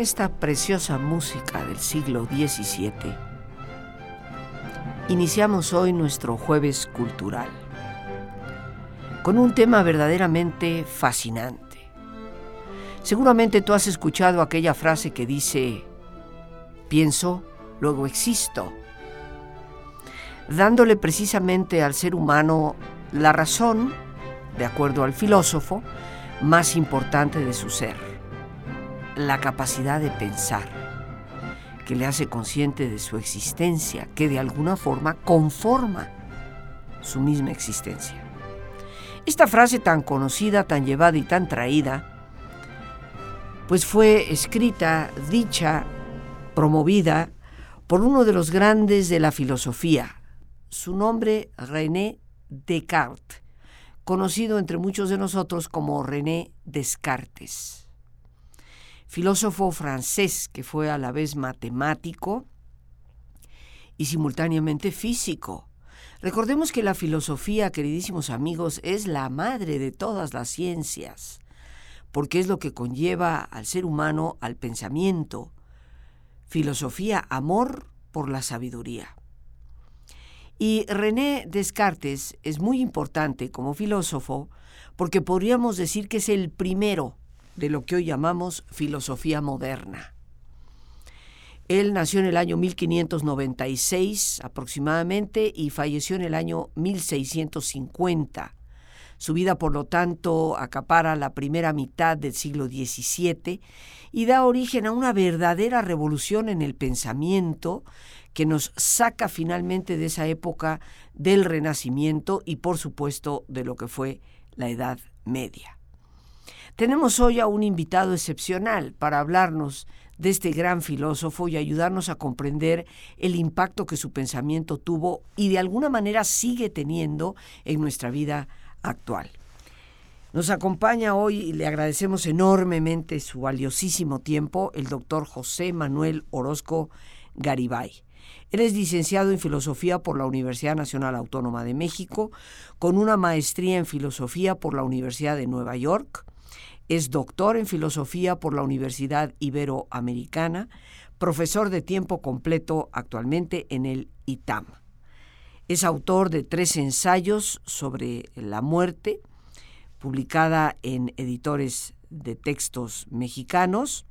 Esta preciosa música del siglo XVII, iniciamos hoy nuestro jueves cultural con un tema verdaderamente fascinante. Seguramente tú has escuchado aquella frase que dice, pienso, luego existo, dándole precisamente al ser humano la razón, de acuerdo al filósofo, más importante de su ser la capacidad de pensar, que le hace consciente de su existencia, que de alguna forma conforma su misma existencia. Esta frase tan conocida, tan llevada y tan traída, pues fue escrita, dicha, promovida por uno de los grandes de la filosofía, su nombre René Descartes, conocido entre muchos de nosotros como René Descartes filósofo francés que fue a la vez matemático y simultáneamente físico. Recordemos que la filosofía, queridísimos amigos, es la madre de todas las ciencias, porque es lo que conlleva al ser humano al pensamiento. Filosofía, amor por la sabiduría. Y René Descartes es muy importante como filósofo porque podríamos decir que es el primero de lo que hoy llamamos filosofía moderna. Él nació en el año 1596 aproximadamente y falleció en el año 1650. Su vida, por lo tanto, acapara la primera mitad del siglo XVII y da origen a una verdadera revolución en el pensamiento que nos saca finalmente de esa época del Renacimiento y, por supuesto, de lo que fue la Edad Media. Tenemos hoy a un invitado excepcional para hablarnos de este gran filósofo y ayudarnos a comprender el impacto que su pensamiento tuvo y de alguna manera sigue teniendo en nuestra vida actual. Nos acompaña hoy y le agradecemos enormemente su valiosísimo tiempo el doctor José Manuel Orozco Garibay. Él es licenciado en Filosofía por la Universidad Nacional Autónoma de México, con una maestría en Filosofía por la Universidad de Nueva York, es doctor en filosofía por la Universidad Iberoamericana, profesor de tiempo completo actualmente en el ITAM. Es autor de tres ensayos sobre la muerte, publicada en editores de textos mexicanos.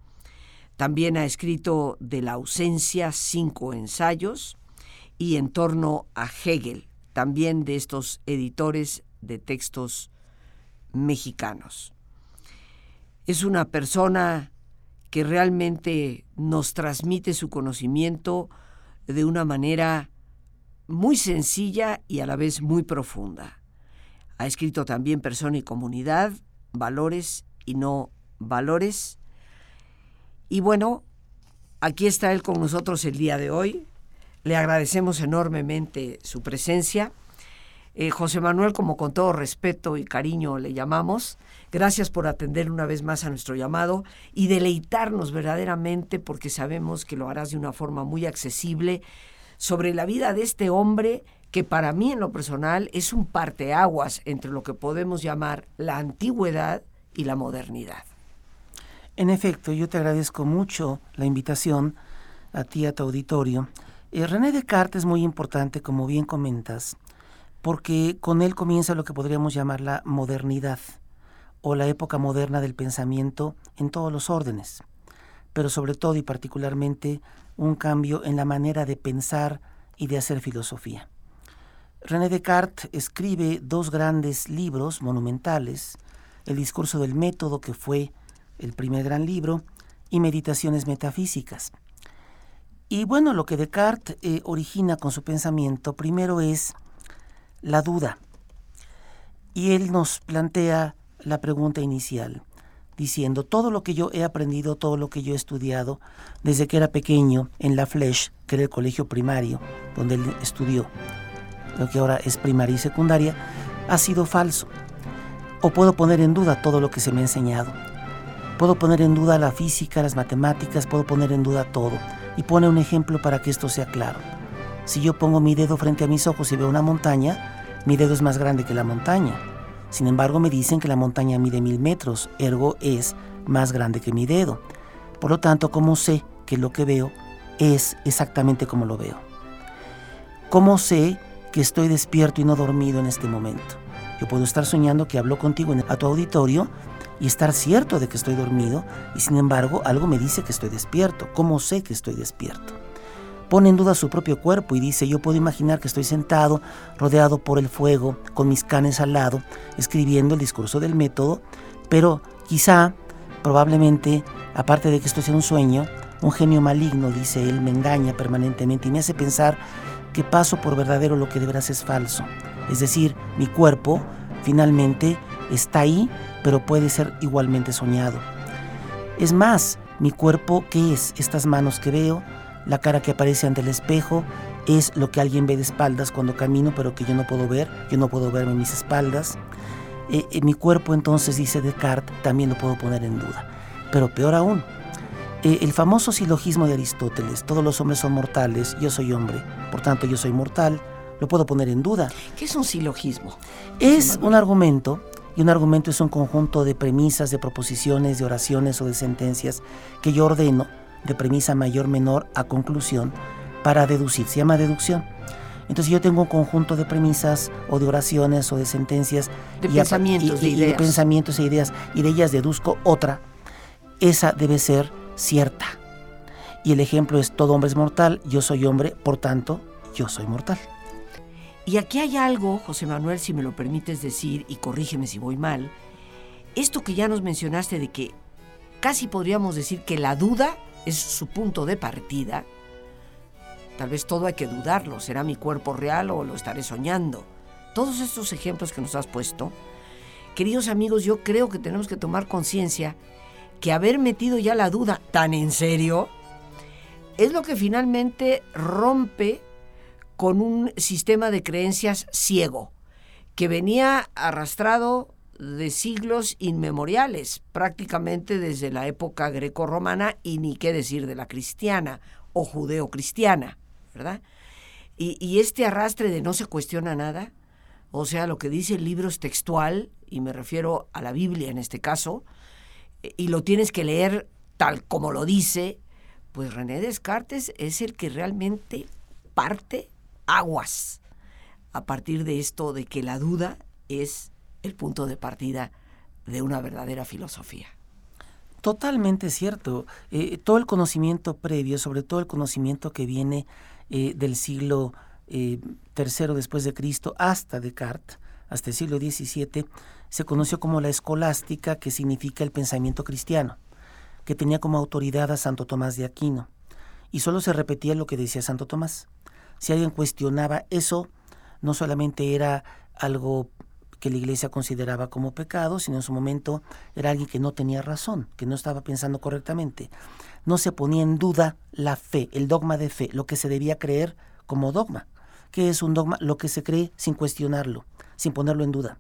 También ha escrito de la ausencia cinco ensayos y en torno a Hegel, también de estos editores de textos mexicanos es una persona que realmente nos transmite su conocimiento de una manera muy sencilla y a la vez muy profunda. Ha escrito también Persona y Comunidad, Valores y No Valores. Y bueno, aquí está él con nosotros el día de hoy. Le agradecemos enormemente su presencia. Eh, José Manuel, como con todo respeto y cariño le llamamos, gracias por atender una vez más a nuestro llamado y deleitarnos verdaderamente, porque sabemos que lo harás de una forma muy accesible, sobre la vida de este hombre que para mí en lo personal es un parteaguas entre lo que podemos llamar la antigüedad y la modernidad. En efecto, yo te agradezco mucho la invitación a ti, a tu auditorio. Eh, René Descartes es muy importante, como bien comentas porque con él comienza lo que podríamos llamar la modernidad o la época moderna del pensamiento en todos los órdenes, pero sobre todo y particularmente un cambio en la manera de pensar y de hacer filosofía. René Descartes escribe dos grandes libros monumentales, El discurso del método, que fue el primer gran libro, y Meditaciones metafísicas. Y bueno, lo que Descartes eh, origina con su pensamiento primero es la duda. Y él nos plantea la pregunta inicial. diciendo todo lo que yo he aprendido, todo lo que yo he estudiado desde que era pequeño en La Flèche, que era el colegio primario donde él estudió, lo que ahora es primaria y secundaria, ha sido falso. O puedo poner en duda todo lo que se me ha enseñado. Puedo poner en duda la física, las matemáticas, puedo poner en duda todo. Y pone un ejemplo para que esto sea claro. Si yo pongo mi dedo frente a mis ojos y veo una montaña, mi dedo es más grande que la montaña. Sin embargo, me dicen que la montaña mide mil metros, ergo es más grande que mi dedo. Por lo tanto, ¿cómo sé que lo que veo es exactamente como lo veo? ¿Cómo sé que estoy despierto y no dormido en este momento? Yo puedo estar soñando que hablo contigo a tu auditorio y estar cierto de que estoy dormido y sin embargo algo me dice que estoy despierto. ¿Cómo sé que estoy despierto? Pone en duda su propio cuerpo y dice, yo puedo imaginar que estoy sentado, rodeado por el fuego, con mis canes al lado, escribiendo el discurso del método, pero quizá, probablemente, aparte de que esto sea un sueño, un genio maligno, dice él, me engaña permanentemente y me hace pensar que paso por verdadero lo que de veras es falso. Es decir, mi cuerpo finalmente está ahí, pero puede ser igualmente soñado. Es más, mi cuerpo, ¿qué es? Estas manos que veo, la cara que aparece ante el espejo es lo que alguien ve de espaldas cuando camino, pero que yo no puedo ver. Yo no puedo verme mis espaldas. Eh, eh, mi cuerpo, entonces, dice Descartes, también lo puedo poner en duda. Pero peor aún, eh, el famoso silogismo de Aristóteles, todos los hombres son mortales, yo soy hombre, por tanto yo soy mortal, lo puedo poner en duda. ¿Qué es un silogismo? Es un argumento, y un argumento es un conjunto de premisas, de proposiciones, de oraciones o de sentencias que yo ordeno de premisa mayor menor a conclusión para deducir. Se llama deducción. Entonces yo tengo un conjunto de premisas o de oraciones o de sentencias de y, pensamientos, y, de pensamientos e ideas y de ellas deduzco otra. Esa debe ser cierta. Y el ejemplo es todo hombre es mortal, yo soy hombre, por tanto, yo soy mortal. Y aquí hay algo, José Manuel, si me lo permites decir, y corrígeme si voy mal, esto que ya nos mencionaste de que casi podríamos decir que la duda es su punto de partida, tal vez todo hay que dudarlo, ¿será mi cuerpo real o lo estaré soñando? Todos estos ejemplos que nos has puesto, queridos amigos, yo creo que tenemos que tomar conciencia que haber metido ya la duda tan en serio es lo que finalmente rompe con un sistema de creencias ciego que venía arrastrado de siglos inmemoriales, prácticamente desde la época greco-romana y ni qué decir de la cristiana o judeo-cristiana, ¿verdad? Y, este arrastre de no se cuestiona nada, o sea, lo que dice el libro es textual, y me refiero a la Biblia en este caso, y lo tienes que leer tal como lo dice, pues René Descartes es el que realmente parte aguas a partir de esto de que la duda es el punto de partida de una verdadera filosofía. Totalmente cierto. Eh, todo el conocimiento previo, sobre todo el conocimiento que viene eh, del siglo eh, después de Cristo hasta Descartes, hasta el siglo XVII, se conoció como la escolástica, que significa el pensamiento cristiano, que tenía como autoridad a Santo Tomás de Aquino. Y solo se repetía lo que decía Santo Tomás. Si alguien cuestionaba eso, no solamente era algo que la iglesia consideraba como pecado, sino en su momento era alguien que no tenía razón, que no estaba pensando correctamente. No se ponía en duda la fe, el dogma de fe, lo que se debía creer como dogma. ¿Qué es un dogma? Lo que se cree sin cuestionarlo, sin ponerlo en duda.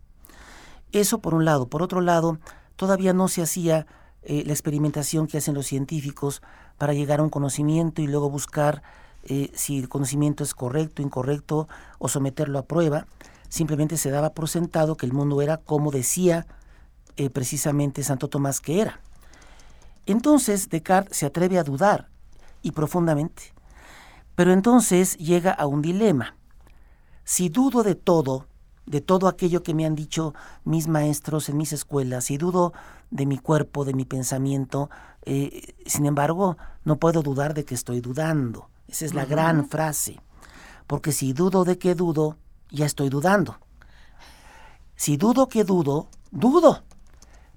Eso por un lado. Por otro lado, todavía no se hacía eh, la experimentación que hacen los científicos para llegar a un conocimiento y luego buscar eh, si el conocimiento es correcto, incorrecto o someterlo a prueba simplemente se daba por sentado que el mundo era como decía eh, precisamente Santo Tomás que era. Entonces Descartes se atreve a dudar, y profundamente. Pero entonces llega a un dilema. Si dudo de todo, de todo aquello que me han dicho mis maestros en mis escuelas, si dudo de mi cuerpo, de mi pensamiento, eh, sin embargo, no puedo dudar de que estoy dudando. Esa es la gran frase. Porque si dudo de que dudo, ya estoy dudando. Si dudo que dudo, dudo.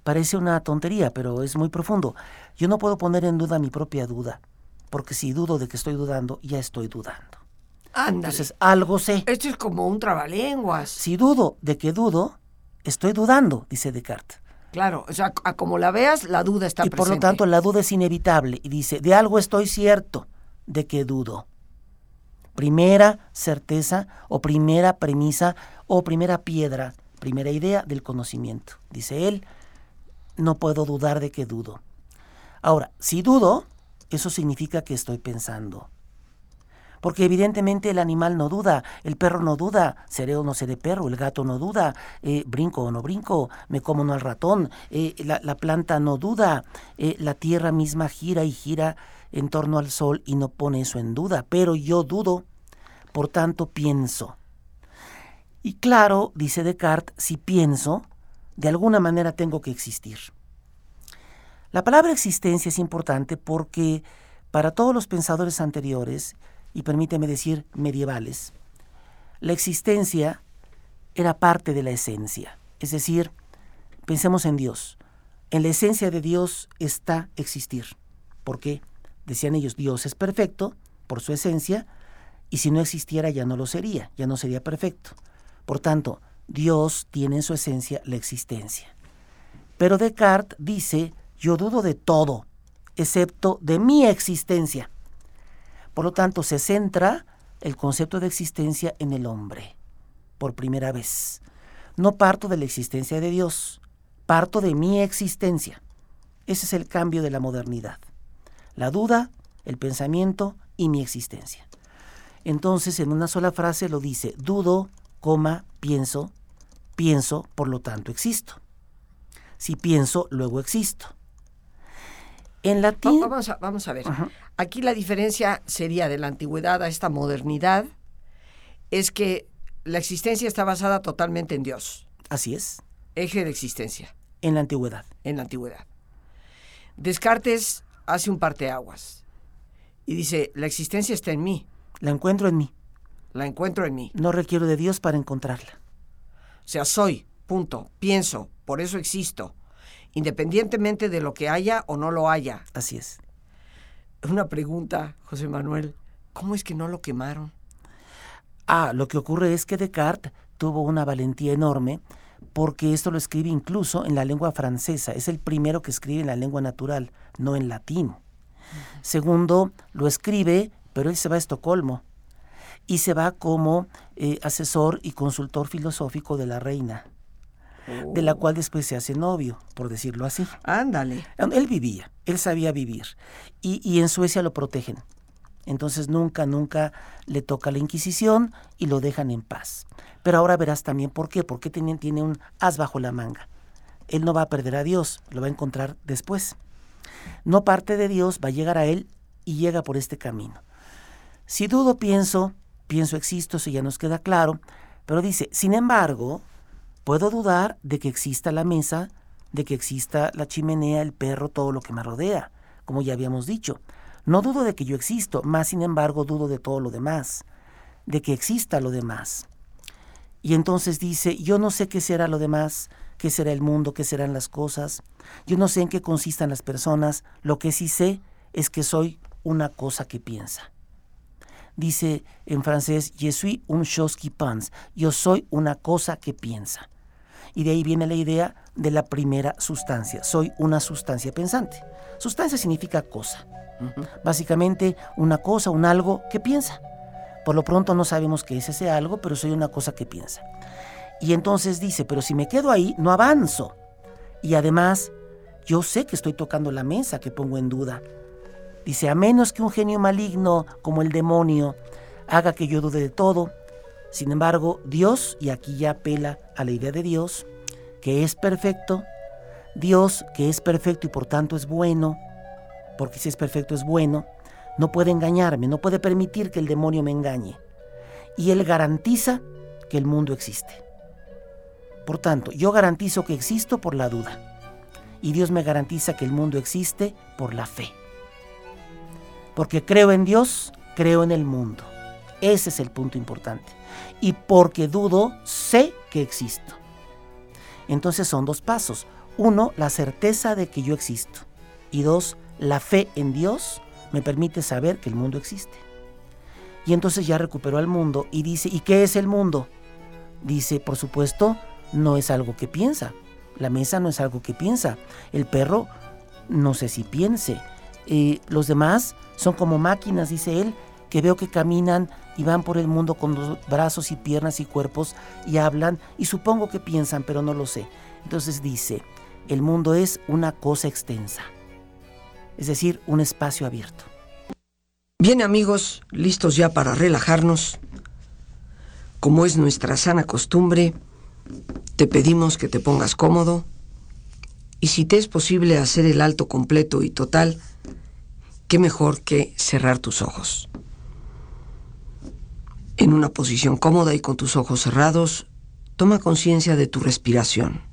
Parece una tontería, pero es muy profundo. Yo no puedo poner en duda mi propia duda, porque si dudo de que estoy dudando, ya estoy dudando. Entonces, algo sé. Esto es como un trabalenguas. Si dudo de que dudo, estoy dudando, dice Descartes. Claro, o sea, a como la veas, la duda está y presente. por lo tanto la duda es inevitable. Y dice, de algo estoy cierto, de que dudo. Primera certeza o primera premisa o primera piedra, primera idea del conocimiento. Dice él, no puedo dudar de que dudo. Ahora, si dudo, eso significa que estoy pensando. Porque evidentemente el animal no duda, el perro no duda, seré o no seré perro, el gato no duda, eh, brinco o no brinco, me como o no al ratón, eh, la, la, planta no duda, eh, la tierra misma gira y gira en torno al sol y no pone eso en duda, pero yo dudo, por tanto pienso. Y claro, dice Descartes, si pienso, de alguna manera tengo que existir. La palabra existencia es importante porque para todos los pensadores anteriores, y permíteme decir medievales, la existencia era parte de la esencia. Es decir, pensemos en Dios. En la esencia de Dios está existir. ¿Por qué? Decían ellos, Dios es perfecto por su esencia, y si no existiera ya no lo sería, ya no sería perfecto. Por tanto, Dios tiene en su esencia la existencia. Pero Descartes dice, yo dudo de todo, excepto de mi existencia. Por lo tanto, se centra el concepto de existencia en el hombre, por primera vez. No parto de la existencia de Dios, parto de mi existencia. Ese es el cambio de la modernidad. La duda, el pensamiento y mi existencia. Entonces, en una sola frase lo dice, dudo, coma, pienso, pienso, por lo tanto existo. Si pienso, luego existo. En latín... Vamos a, vamos a ver. Aquí la diferencia sería de la antigüedad a esta modernidad, es que la existencia está basada totalmente en Dios. Así es. Eje de existencia. En la antigüedad. En la antigüedad. Descartes hace un parteaguas y dice, la existencia está en mí. La encuentro en mí. La encuentro en mí. No requiero de Dios para encontrarla. O sea, soy, punto, pienso, por eso existo, independientemente de lo que haya o no lo haya. Así es. Una pregunta, José Manuel, ¿cómo es que no lo quemaron? Ah, lo que ocurre es que Descartes tuvo una valentía enorme porque esto lo escribe incluso en la lengua francesa. Es el primero que escribe en la lengua natural, no en latín. Segundo, lo escribe, pero él se va a Estocolmo y se va como eh, asesor y consultor filosófico de la reina, oh. de la cual después se hace novio, por decirlo así. Ándale. Él vivía, él sabía vivir y, y en Suecia lo protegen. Entonces nunca, nunca le toca la Inquisición y lo dejan en paz. Pero ahora verás también por qué, porque tiene, tiene un as bajo la manga. Él no va a perder a Dios, lo va a encontrar después. No parte de Dios, va a llegar a Él y llega por este camino. Si dudo, pienso, pienso, existo, eso ya nos queda claro, pero dice, sin embargo, puedo dudar de que exista la mesa, de que exista la chimenea, el perro, todo lo que me rodea, como ya habíamos dicho. No dudo de que yo existo, más sin embargo dudo de todo lo demás, de que exista lo demás. Y entonces dice, yo no sé qué será lo demás, qué será el mundo, qué serán las cosas, yo no sé en qué consistan las personas, lo que sí sé es que soy una cosa que piensa. Dice en francés, je suis un chose qui pense, yo soy una cosa que piensa. Y de ahí viene la idea de la primera sustancia, soy una sustancia pensante. Sustancia significa cosa. Básicamente una cosa, un algo que piensa. Por lo pronto no sabemos qué es ese algo, pero soy una cosa que piensa. Y entonces dice, pero si me quedo ahí, no avanzo. Y además, yo sé que estoy tocando la mesa que pongo en duda. Dice, a menos que un genio maligno como el demonio haga que yo dude de todo. Sin embargo, Dios, y aquí ya apela a la idea de Dios, que es perfecto, Dios que es perfecto y por tanto es bueno, porque si es perfecto es bueno, no puede engañarme, no puede permitir que el demonio me engañe. Y Él garantiza que el mundo existe. Por tanto, yo garantizo que existo por la duda. Y Dios me garantiza que el mundo existe por la fe. Porque creo en Dios, creo en el mundo. Ese es el punto importante. Y porque dudo, sé que existo. Entonces son dos pasos. Uno, la certeza de que yo existo. Y dos, la fe en Dios me permite saber que el mundo existe. Y entonces ya recuperó al mundo y dice, ¿y qué es el mundo? Dice, por supuesto, no es algo que piensa, La mesa no es algo que piensa. El perro no sé si piense. Eh, los demás son como máquinas, dice él, que veo que caminan y van por el mundo con los brazos y piernas y cuerpos y hablan y supongo que piensan, pero no lo sé. Entonces dice, el mundo es una cosa extensa, es decir, un espacio abierto. Bien amigos, listos ya para relajarnos. Como es nuestra sana costumbre, te pedimos que te pongas cómodo y si te es posible hacer el alto completo y total, qué mejor que cerrar tus ojos. En una posición cómoda y con tus ojos cerrados, toma conciencia de tu respiración.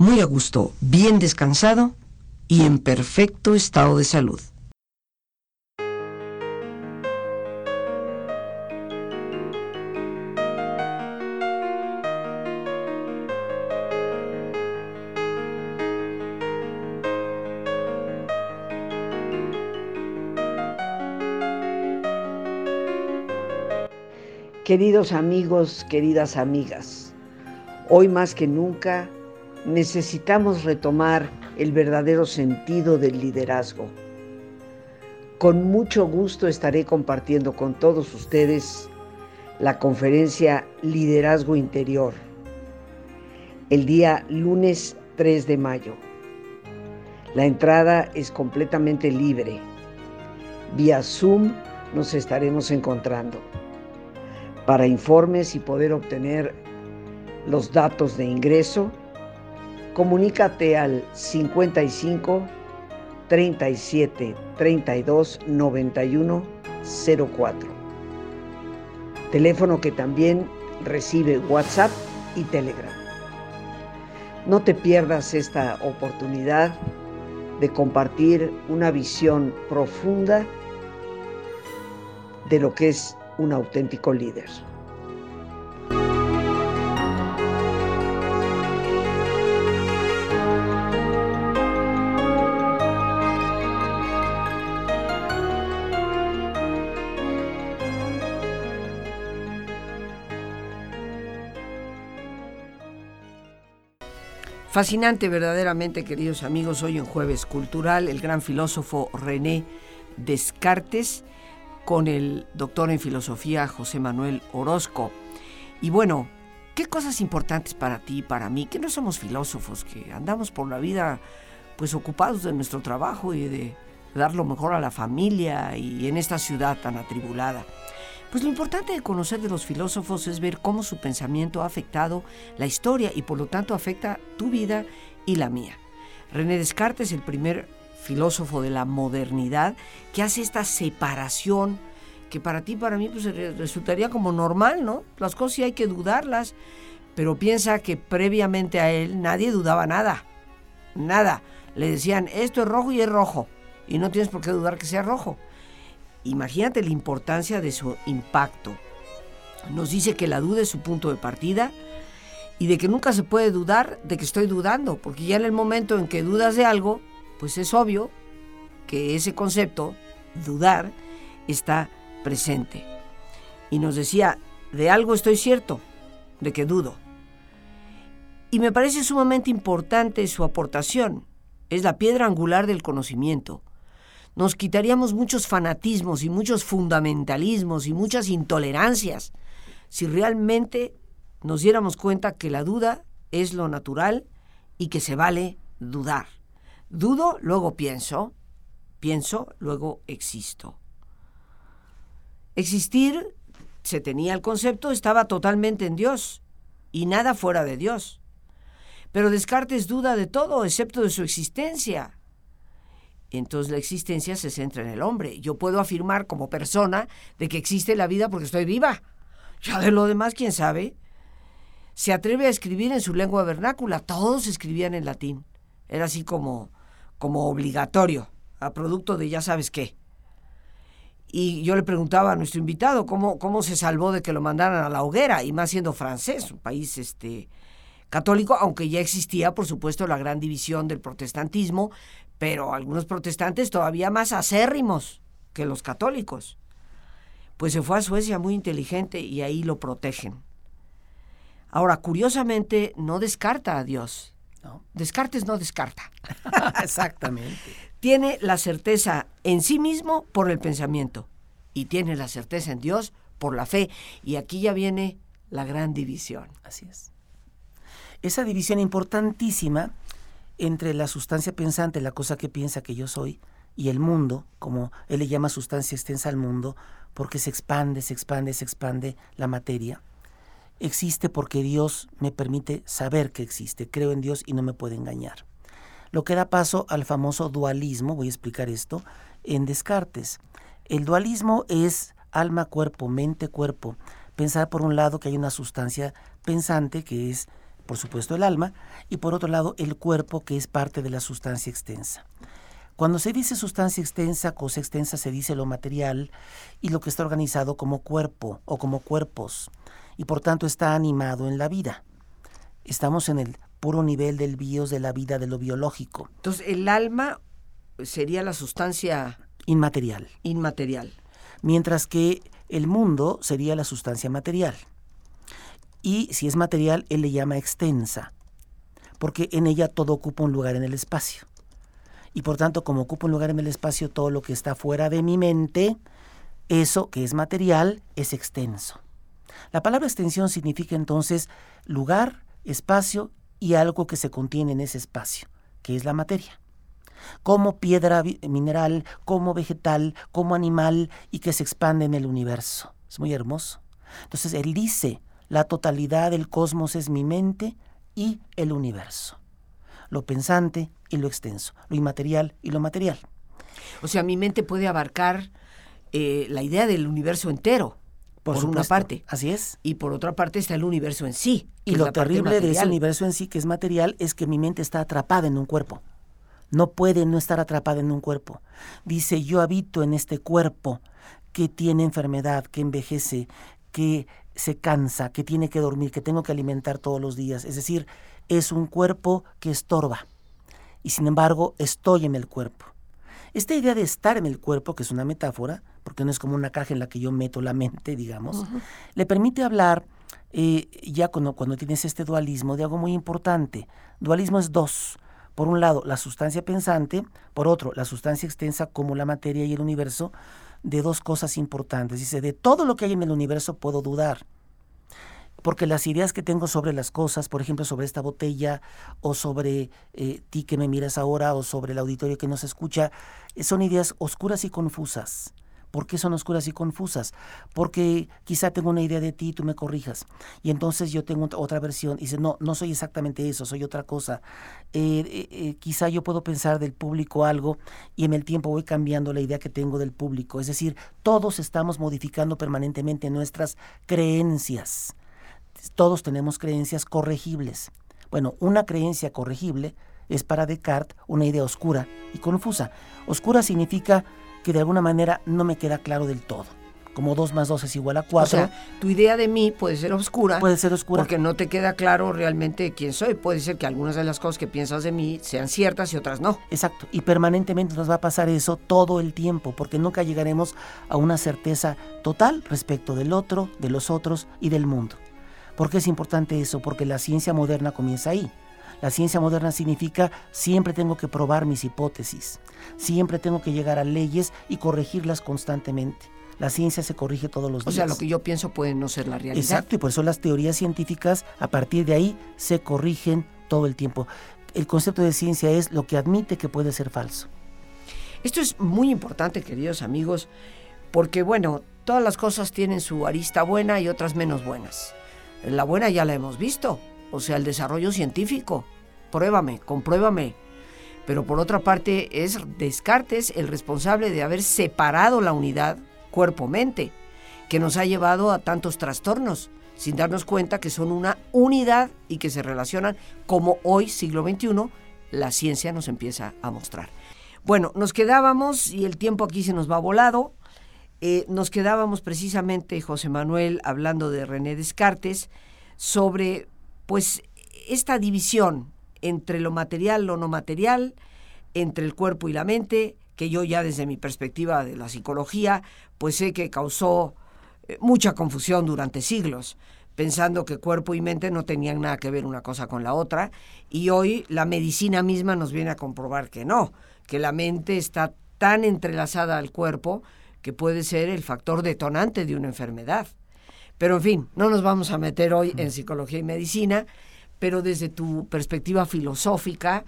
muy a gusto, bien descansado y en perfecto estado de salud. Queridos amigos, queridas amigas, hoy más que nunca necesitamos retomar el verdadero sentido del liderazgo. Con mucho gusto estaré compartiendo con todos ustedes la conferencia Liderazgo Interior el día lunes 3 de mayo. La entrada es completamente libre. Vía Zoom nos estaremos encontrando. Para informes y poder obtener los datos de ingreso, comunícate al 55 37 32 91 04. Teléfono que también recibe WhatsApp y Telegram. No te pierdas esta oportunidad de compartir una visión profunda de lo que es un auténtico líder. Fascinante verdaderamente, queridos amigos, hoy en Jueves Cultural, el gran filósofo René Descartes con el doctor en filosofía José Manuel Orozco. Y bueno, ¿qué cosas importantes para ti y para mí? Que no somos filósofos, que andamos por la vida pues ocupados de nuestro trabajo y de dar lo mejor a la familia y en esta ciudad tan atribulada. Pues lo importante de conocer de los filósofos es ver cómo su pensamiento ha afectado la historia y por lo tanto afecta tu vida y la mía. René Descartes, el primer filósofo de la modernidad, que hace esta separación que para ti, para mí, pues resultaría como normal, ¿no? Las cosas sí hay que dudarlas, pero piensa que previamente a él nadie dudaba nada, nada. Le decían, esto es rojo y es rojo, y no tienes por qué dudar que sea rojo. Imagínate la importancia de su impacto. Nos dice que la duda es su punto de partida y de que nunca se puede dudar de que estoy dudando, porque ya en el momento en que dudas de algo, pues es obvio que ese concepto, dudar, está presente. Y nos decía, de algo estoy cierto, de que dudo. Y me parece sumamente importante su aportación. Es la piedra angular del conocimiento nos quitaríamos muchos fanatismos y muchos fundamentalismos y muchas intolerancias si realmente nos diéramos cuenta que la duda es lo natural y que se vale dudar. Dudo, luego pienso, pienso, luego existo. Existir, se tenía el concepto, estaba totalmente en Dios y nada fuera de Dios. Pero Descartes duda de todo excepto de su existencia entonces la existencia se centra en el hombre. Yo puedo afirmar como persona de que existe la vida porque estoy viva. Ya de lo demás, quién sabe. Se atreve a escribir en su lengua vernácula. Todos escribían en latín. Era así como, como obligatorio, a producto de ya sabes qué. Y yo le preguntaba a nuestro invitado cómo, cómo se salvó de que lo mandaran a la hoguera, y más siendo francés, un país este, católico, aunque ya existía, por supuesto, la gran división del protestantismo, pero algunos protestantes todavía más acérrimos que los católicos. Pues se fue a Suecia muy inteligente y ahí lo protegen. Ahora, curiosamente, no descarta a Dios. No. Descartes no descarta. Exactamente. tiene la certeza en sí mismo por el pensamiento y tiene la certeza en Dios por la fe. Y aquí ya viene la gran división. Así es. Esa división importantísima entre la sustancia pensante, la cosa que piensa que yo soy, y el mundo, como él le llama sustancia extensa al mundo, porque se expande, se expande, se expande la materia, existe porque Dios me permite saber que existe, creo en Dios y no me puede engañar. Lo que da paso al famoso dualismo, voy a explicar esto, en Descartes. El dualismo es alma, cuerpo, mente, cuerpo. Pensar por un lado que hay una sustancia pensante que es por supuesto el alma, y por otro lado el cuerpo, que es parte de la sustancia extensa. Cuando se dice sustancia extensa, cosa extensa, se dice lo material y lo que está organizado como cuerpo o como cuerpos, y por tanto está animado en la vida. Estamos en el puro nivel del bios, de la vida, de lo biológico. Entonces, el alma sería la sustancia inmaterial. Inmaterial. Mientras que el mundo sería la sustancia material y si es material, él le llama extensa, porque en ella todo ocupa un lugar en el espacio. Y por tanto, como ocupa un lugar en el espacio, todo lo que está fuera de mi mente, eso que es material es extenso. La palabra extensión significa entonces lugar, espacio y algo que se contiene en ese espacio, que es la materia. Como piedra mineral, como vegetal, como animal y que se expande en el universo. Es muy hermoso. Entonces él dice, la totalidad del cosmos es mi mente y el universo. Lo pensante y lo extenso, lo inmaterial y lo material. O sea, mi mente puede abarcar eh, la idea del universo entero. Por, una parte. Así es. Y por otra parte está el universo en sí. Y lo terrible de ese universo en sí, que es material, es que mi mente está atrapada en un cuerpo. No puede no estar atrapada en un cuerpo. Dice, yo habito en este cuerpo que tiene enfermedad, que envejece, que se cansa, que tiene que dormir, que tengo que alimentar todos los días. Es decir, es un cuerpo que estorba. Y sin embargo, estoy en el cuerpo. Esta idea de estar en el cuerpo, que es una metáfora, porque no es como una caja en la que yo meto la mente, digamos, le permite hablar, eh, ya cuando, cuando tienes este dualismo, de algo muy importante. Dualismo es dos. Por un lado, la sustancia pensante, por otro, la sustancia extensa como la materia y el universo, de dos cosas importantes. Dice, de todo lo que hay en el universo puedo dudar. porque las ideas que tengo sobre las cosas, por ejemplo, sobre esta botella o sobre eh, ti que me miras ahora o sobre el auditorio que nos escucha, eh, son ideas oscuras y confusas. ¿Por qué son oscuras y confusas? Porque quizá tengo una idea de ti y tú me corrijas. Y entonces yo tengo otra versión y dice, no, no soy exactamente eso, soy otra cosa. Eh, quizá yo puedo pensar del público algo y en el tiempo voy cambiando la idea que tengo del público. Es decir, todos estamos modificando permanentemente nuestras creencias todos tenemos creencias corregibles. Bueno, una creencia corregible es para Descartes una idea oscura y confusa. Oscura significa que de alguna manera no me queda claro del todo. Como 2 más 2 es igual a 4. O sea, tu idea de mí puede ser oscura. Puede ser oscura. Porque no te queda claro realmente quién soy. Puede ser que algunas de las cosas que piensas de mí sean ciertas y otras no. Exacto. Y permanentemente nos va a pasar eso todo el tiempo, porque nunca llegaremos a una certeza total respecto del otro, de los otros y del mundo. ¿Por qué es importante eso? Porque la ciencia moderna comienza ahí. La ciencia moderna significa siempre tengo que probar mis hipótesis, siempre tengo que llegar a leyes y corregirlas constantemente. La ciencia se corrige todos los días. O sea, lo que yo pienso puede no ser la realidad. Exacto, y por eso las teorías científicas a partir de ahí se corrigen todo el tiempo. El concepto de ciencia es lo que admite que puede ser falso. Esto es muy importante, queridos amigos, porque bueno, todas las cosas tienen su arista buena y otras menos buenas. La buena ya la hemos visto, o sea, el desarrollo científico. Pruébame, compruébame. Pero por otra parte es Descartes el responsable de haber separado la unidad cuerpo-mente, que nos ha llevado a tantos trastornos, sin darnos cuenta que son una unidad y que se relacionan como hoy, siglo XXI, la ciencia nos empieza a mostrar. Bueno, nos quedábamos y el tiempo aquí se nos va volado. Eh, nos quedábamos precisamente, José Manuel, hablando de René Descartes, sobre pues esta división entre lo material, lo no material, entre el cuerpo y la mente, que yo ya desde mi perspectiva de la psicología, pues sé que causó eh, mucha confusión durante siglos, pensando que cuerpo y mente no tenían nada que ver una cosa con la otra, y hoy la medicina misma nos viene a comprobar que no, que la mente está tan entrelazada al cuerpo que puede ser el factor detonante de una enfermedad. Pero en fin, no nos vamos a meter hoy en psicología y medicina, pero desde tu perspectiva filosófica,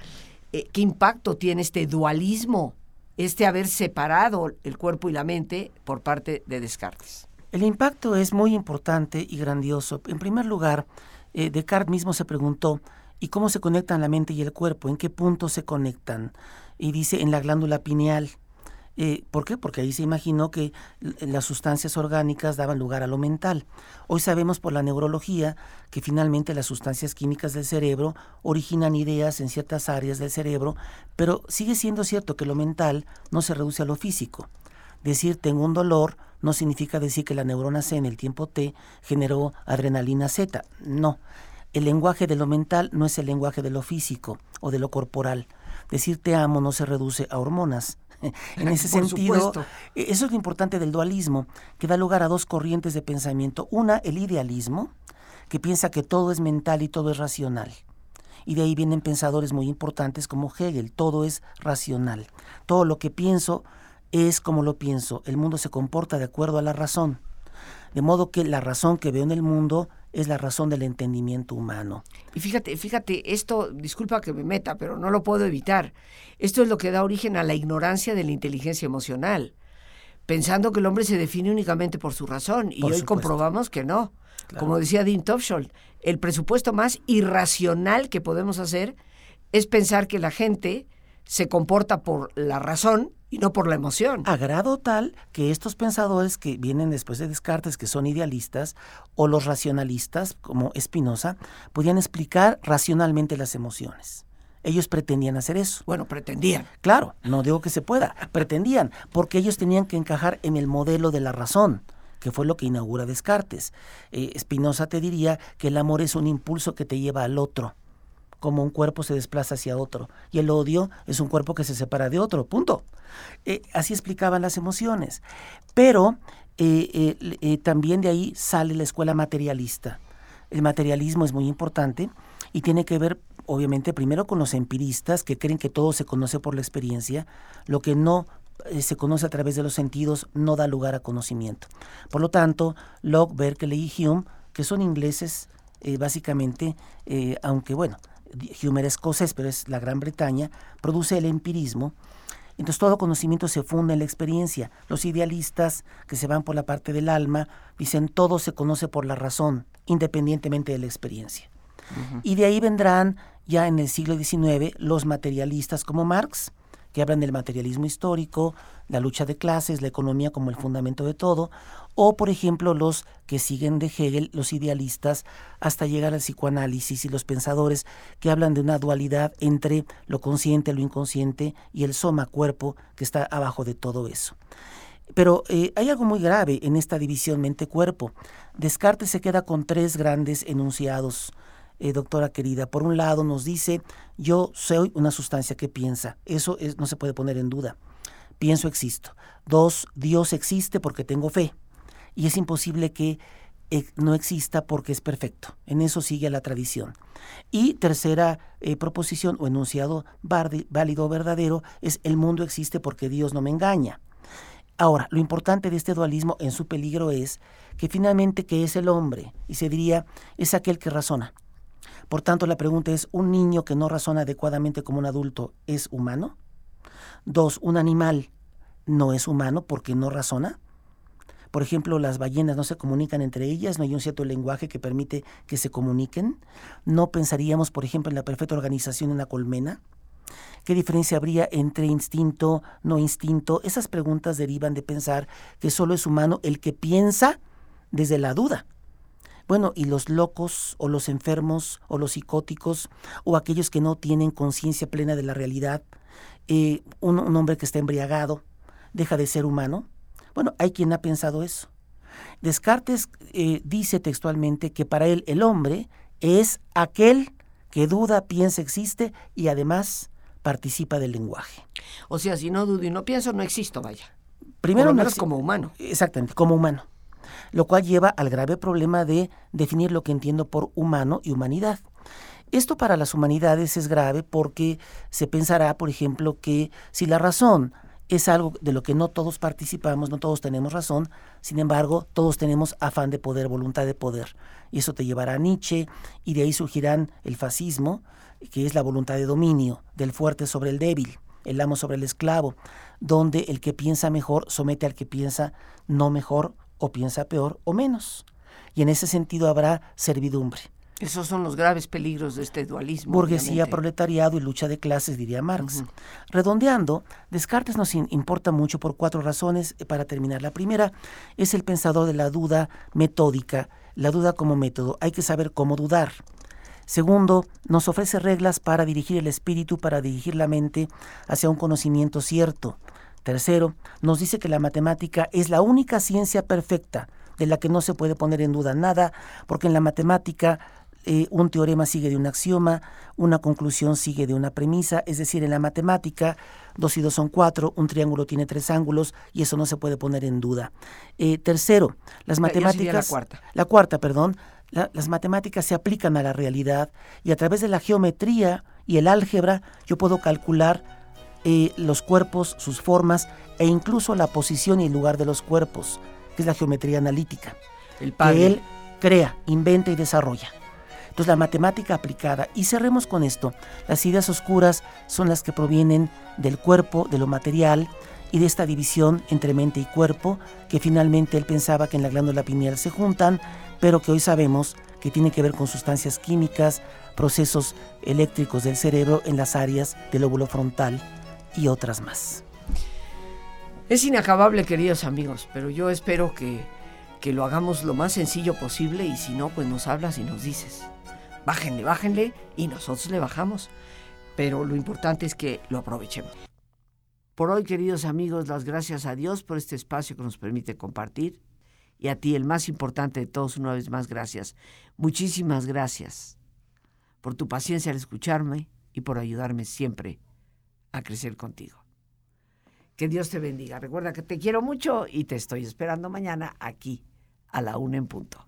eh, ¿qué impacto tiene este dualismo, este haber separado el cuerpo y la mente por parte de Descartes? El impacto es muy importante y grandioso. En primer lugar, eh, Descartes mismo se preguntó, ¿y cómo se conectan la mente y el cuerpo? ¿En qué punto se conectan? Y dice, en la glándula pineal. Eh, ¿Por qué? Porque ahí se imaginó que las sustancias orgánicas daban lugar a lo mental. Hoy sabemos por la neurología que finalmente las sustancias químicas del cerebro originan ideas en ciertas áreas del cerebro, pero sigue siendo cierto que lo mental no se reduce a lo físico. Decir tengo un dolor no significa decir que la neurona C en el tiempo T generó adrenalina Z. No. El lenguaje de lo mental no es el lenguaje de lo físico o de lo corporal. Decir te amo no se reduce a hormonas, en ese sentido, e, eso es lo importante del dualismo, que da lugar a dos corrientes de pensamiento. Una, el idealismo, que piensa que todo es mental y todo es racional. Y de ahí vienen pensadores muy importantes como Hegel, todo es racional. Todo lo que pienso es como lo pienso. El mundo se comporta de acuerdo a la razón. De modo que la razón que veo en el mundo es la razón del entendimiento humano. Y fíjate, fíjate, esto, disculpa que me meta, pero no lo puedo evitar. Esto es lo que da origen a la ignorancia de la inteligencia emocional, pensando que el hombre se define únicamente por su razón, y hoy comprobamos que no. Como decía Dean Topshol, el presupuesto más irracional que podemos hacer es pensar que la gente se comporta por la razón y no por la emoción. A grado tal que estos pensadores que vienen después de Descartes, que son idealistas, o los racionalistas, como Spinoza, podían explicar racionalmente las emociones. Ellos pretendían hacer eso. Bueno, pretendían. Claro, no digo que se pueda, pretendían, porque ellos tenían que encajar en el modelo de la razón que fue lo que inaugura Descartes. Eh, Spinoza te diría que el amor es un impulso que te lleva al otro, como un cuerpo se desplaza hacia otro. Y el odio es un cuerpo que se separa de otro, punto. Eh, así explicaban las emociones. Pero eh, eh, también de ahí sale la escuela materialista. El materialismo es muy importante y tiene que ver, obviamente, primero con los empiristas que creen que todo se conoce por la experiencia, lo que no se conoce a través de los sentidos no da lugar a conocimiento. Por lo tanto, Locke, Berkeley y Hume que son ingleses básicamente, aunque bueno, Hume escocés, pero es la Gran Bretaña, produce el empirismo. Entonces todo conocimiento se funda en la experiencia. Los idealistas que se van por la parte del alma dicen todo se conoce por la razón, independientemente de la experiencia. Y de ahí vendrán ya en el siglo XIX los materialistas como Marx, que hablan del materialismo histórico, la lucha de clases, la economía como el fundamento de todo, o por ejemplo los que siguen de Hegel, los idealistas, hasta llegar al psicoanálisis y los pensadores que hablan de una dualidad entre lo consciente, lo inconsciente y el soma cuerpo que está abajo de todo eso. Pero eh, hay algo muy grave en esta división mente-cuerpo. Descartes se queda con tres grandes enunciados eh, doctora querida. Por un lado nos dice, yo soy una sustancia que piensa. Eso es, no se puede poner en duda. Pienso, existo. Dos, Dios existe porque tengo fe. Y es imposible que eh, no exista porque es perfecto. En eso sigue la tradición. Y tercera eh, proposición o enunciado válido o verdadero es el mundo existe porque Dios no me engaña. Ahora, lo importante de este dualismo en su peligro es que finalmente que es el hombre, y se diría, es aquel que razona. Por tanto, la pregunta es, ¿un niño que no razona adecuadamente como un adulto es humano? Dos, ¿un animal no es humano porque no razona? Por ejemplo, las ballenas no se comunican entre ellas, no hay un cierto lenguaje que permite que se comuniquen. No pensaríamos, por ejemplo, en la perfecta organización de una colmena. ¿Qué diferencia habría entre instinto, no instinto? Esas preguntas derivan de pensar que solo es humano el que piensa desde la duda. Bueno, y los locos o los enfermos o los psicóticos o aquellos que no tienen conciencia plena de la realidad, eh, un, hombre que está embriagado, deja de ser humano. Bueno, hay quien ha pensado eso. Descartes eh, dice textualmente que para él el hombre es aquel que duda, piensa, existe y además participa del lenguaje. O sea, si no dudo y no pienso, no existo, vaya. Primero, no como humano. Exactamente, como humano lo cual lleva al grave problema de definir lo que entiendo por humano y humanidad. Esto para las humanidades es grave porque se pensará, por ejemplo, que si la razón es algo de lo que no todos participamos, no todos tenemos razón, sin embargo, todos tenemos afán de poder, voluntad de poder. Y eso te llevará a Nietzsche y de ahí surgirán el fascismo, que es la voluntad de dominio del fuerte sobre el débil, el amo sobre el esclavo, donde el que piensa mejor somete al que piensa no mejor o piensa peor o menos. Y en ese sentido habrá servidumbre. Esos son los graves peligros de este dualismo. Burguesía, proletariado y lucha de clases, diría Marx. Redondeando, Descartes nos importa mucho por cuatro razones eh, para terminar. La primera es el pensador de la duda metódica, la duda como método. Hay que saber cómo dudar. Segundo, nos ofrece reglas para dirigir el espíritu, para dirigir la mente hacia un conocimiento cierto. Tercero, nos dice que la matemática es la única ciencia perfecta de la que no se puede poner en duda nada, porque en la matemática eh, un teorema sigue de un axioma, una conclusión sigue de una premisa, es decir, en la matemática dos y dos son cuatro, un triángulo tiene tres ángulos y eso no se puede poner en duda. Eh, tercero, las matemáticas... La cuarta. La cuarta, perdón. las matemáticas se aplican a la realidad y a través de la geometría y el álgebra yo puedo calcular eh, los cuerpos, sus formas e incluso la posición y el lugar de los cuerpos, que es la geometría analítica, el que él crea, inventa y desarrolla. Entonces la matemática aplicada, y cerremos con esto, las ideas oscuras son las que provienen del cuerpo, de lo material y de esta división entre mente y cuerpo, que finalmente él pensaba que en la glándula pineal se juntan, pero que hoy sabemos que tiene que ver con sustancias químicas, procesos eléctricos del cerebro en las áreas del óvulo frontal y otras más. Es inacabable, queridos amigos, pero yo espero que, que lo hagamos lo más sencillo posible y si no, pues nos hablas y nos dices. Bájenle, bájenle y nosotros le bajamos. Pero lo importante es que lo aprovechemos. Por hoy, queridos amigos, las gracias a Dios por este espacio que nos permite compartir. Y a ti, el más importante de todos, una vez más, gracias. Muchísimas gracias por tu paciencia al escucharme y por ayudarme siempre a crecer contigo. Que Dios te bendiga. Recuerda que te quiero mucho y te estoy esperando mañana aquí a la una en punto.